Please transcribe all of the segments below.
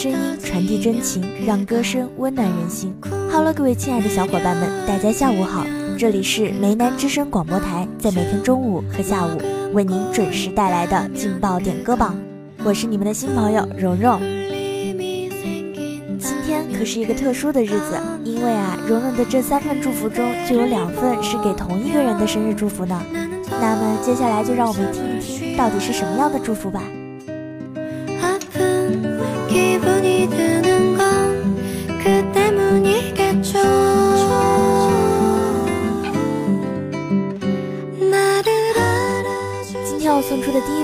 声音传递真情，让歌声温暖人心。好了各位亲爱的小伙伴们，大家下午好，这里是梅南之声广播台，在每天中午和下午为您准时带来的劲爆点歌榜，我是你们的新朋友蓉蓉。今天可是一个特殊的日子，因为啊，蓉蓉的这三份祝福中就有两份是给同一个人的生日祝福呢。那么接下来就让我们听一听，到底是什么样的祝福吧。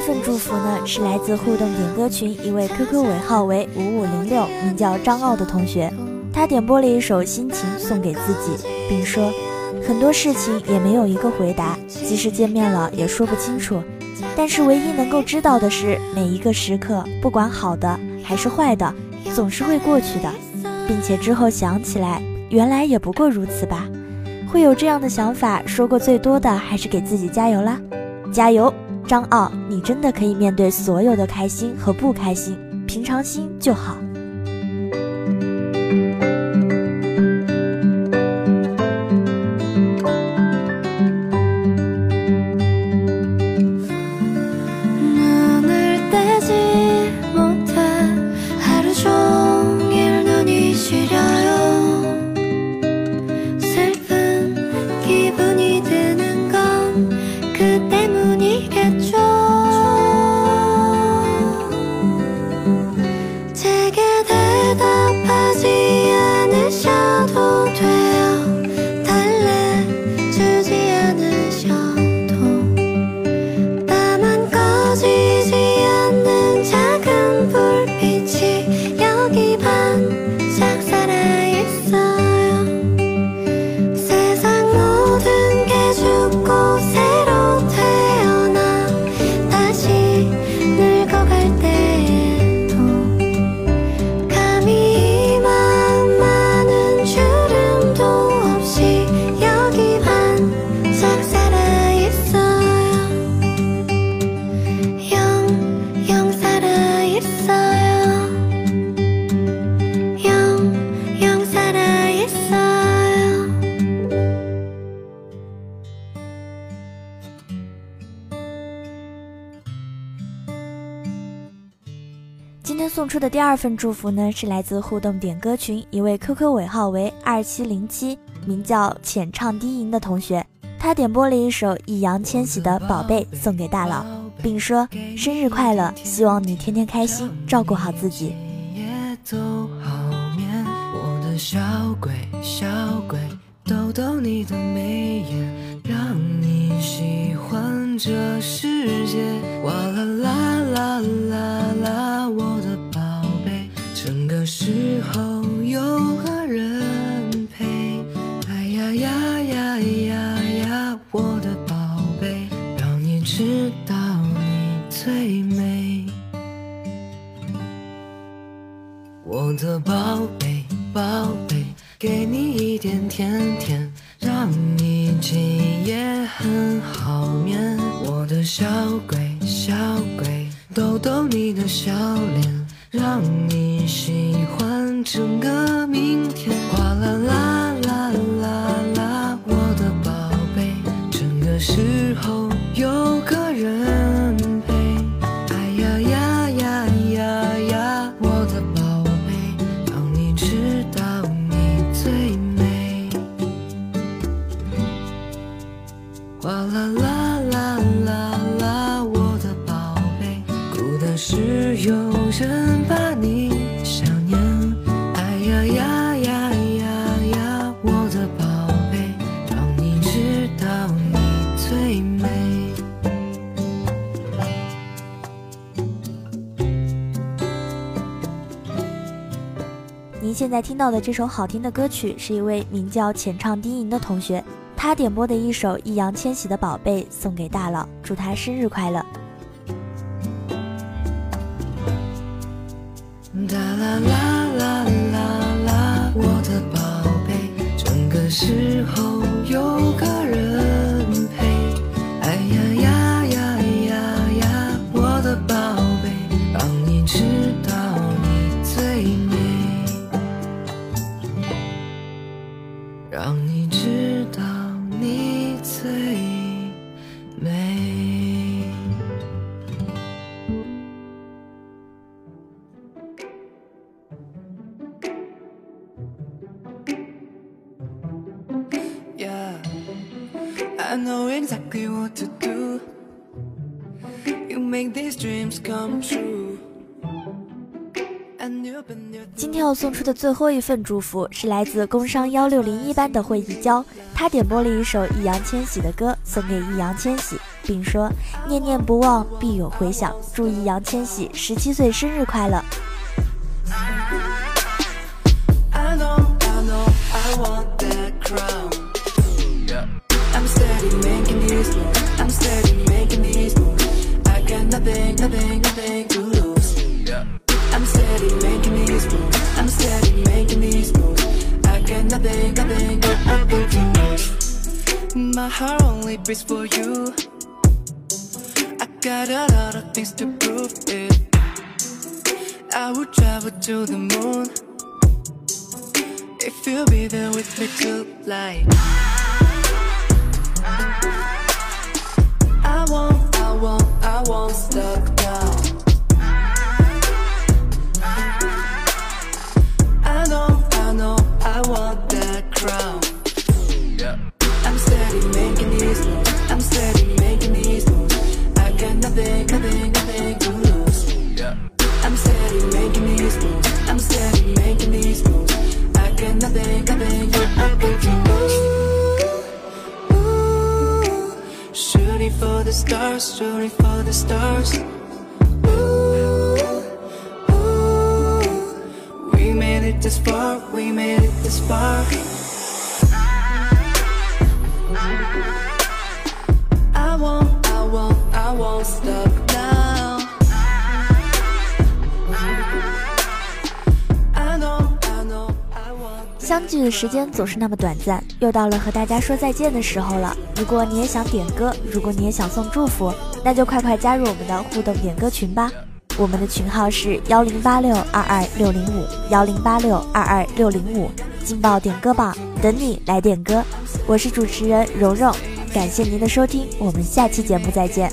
份祝福呢，是来自互动点歌群一位 QQ 尾号为五五零六，名叫张傲的同学。他点播了一首《心情》送给自己，并说：“很多事情也没有一个回答，即使见面了也说不清楚。但是唯一能够知道的是，每一个时刻，不管好的还是坏的，总是会过去的，并且之后想起来，原来也不过如此吧。会有这样的想法，说过最多的还是给自己加油啦，加油！”张傲，你真的可以面对所有的开心和不开心，平常心就好。今天送出的第二份祝福呢，是来自互动点歌群一位 QQ 尾号为二七零七，名叫浅唱低吟的同学。他点播了一首易烊千玺的《宝贝》送给大佬，并说生日快乐，希望你天天开心，照顾好自己。我的小鬼小鬼，逗逗你的眉眼，让你喜欢这世界。哇啦啦啦啦啦，我知道你最美。我的宝贝，宝贝，给你一点甜甜，让你今夜很好眠。我的小鬼，小鬼，逗逗你的笑脸，让你喜欢整个明天。哗啦啦啦啦啦，我的宝贝，整个时候是有人把你想念哎呀呀呀呀呀我的宝贝让你知道你最美。您现在听到的这首好听的歌曲是一位名叫浅唱低吟的同学他点播的一首易烊千玺的宝贝送给大佬祝他生日快乐。I know exactly what to do. You make these dreams come true. And you've been there. 今天要送出的最后一份祝福是来自工商幺六零一班的惠一娇，他点播了一首易烊千玺的歌送给易烊千玺，并说念念不忘必有回响，祝易烊千玺十七岁生日快乐。My heart only beats for you. I got a lot of things to prove it. I would travel to the moon. If you'll be there with me tonight I won't, I won't, I won't stop now I know, I know, I want that crown stars, shooting for the stars. Ooh, ooh, we made it this far, we made it this far. 剧的时间总是那么短暂，又到了和大家说再见的时候了。如果你也想点歌，如果你也想送祝福，那就快快加入我们的互动点歌群吧。我们的群号是幺零八六二二六零五幺零八六二二六零五，劲爆点歌榜，等你来点歌。我是主持人蓉蓉，感谢您的收听，我们下期节目再见。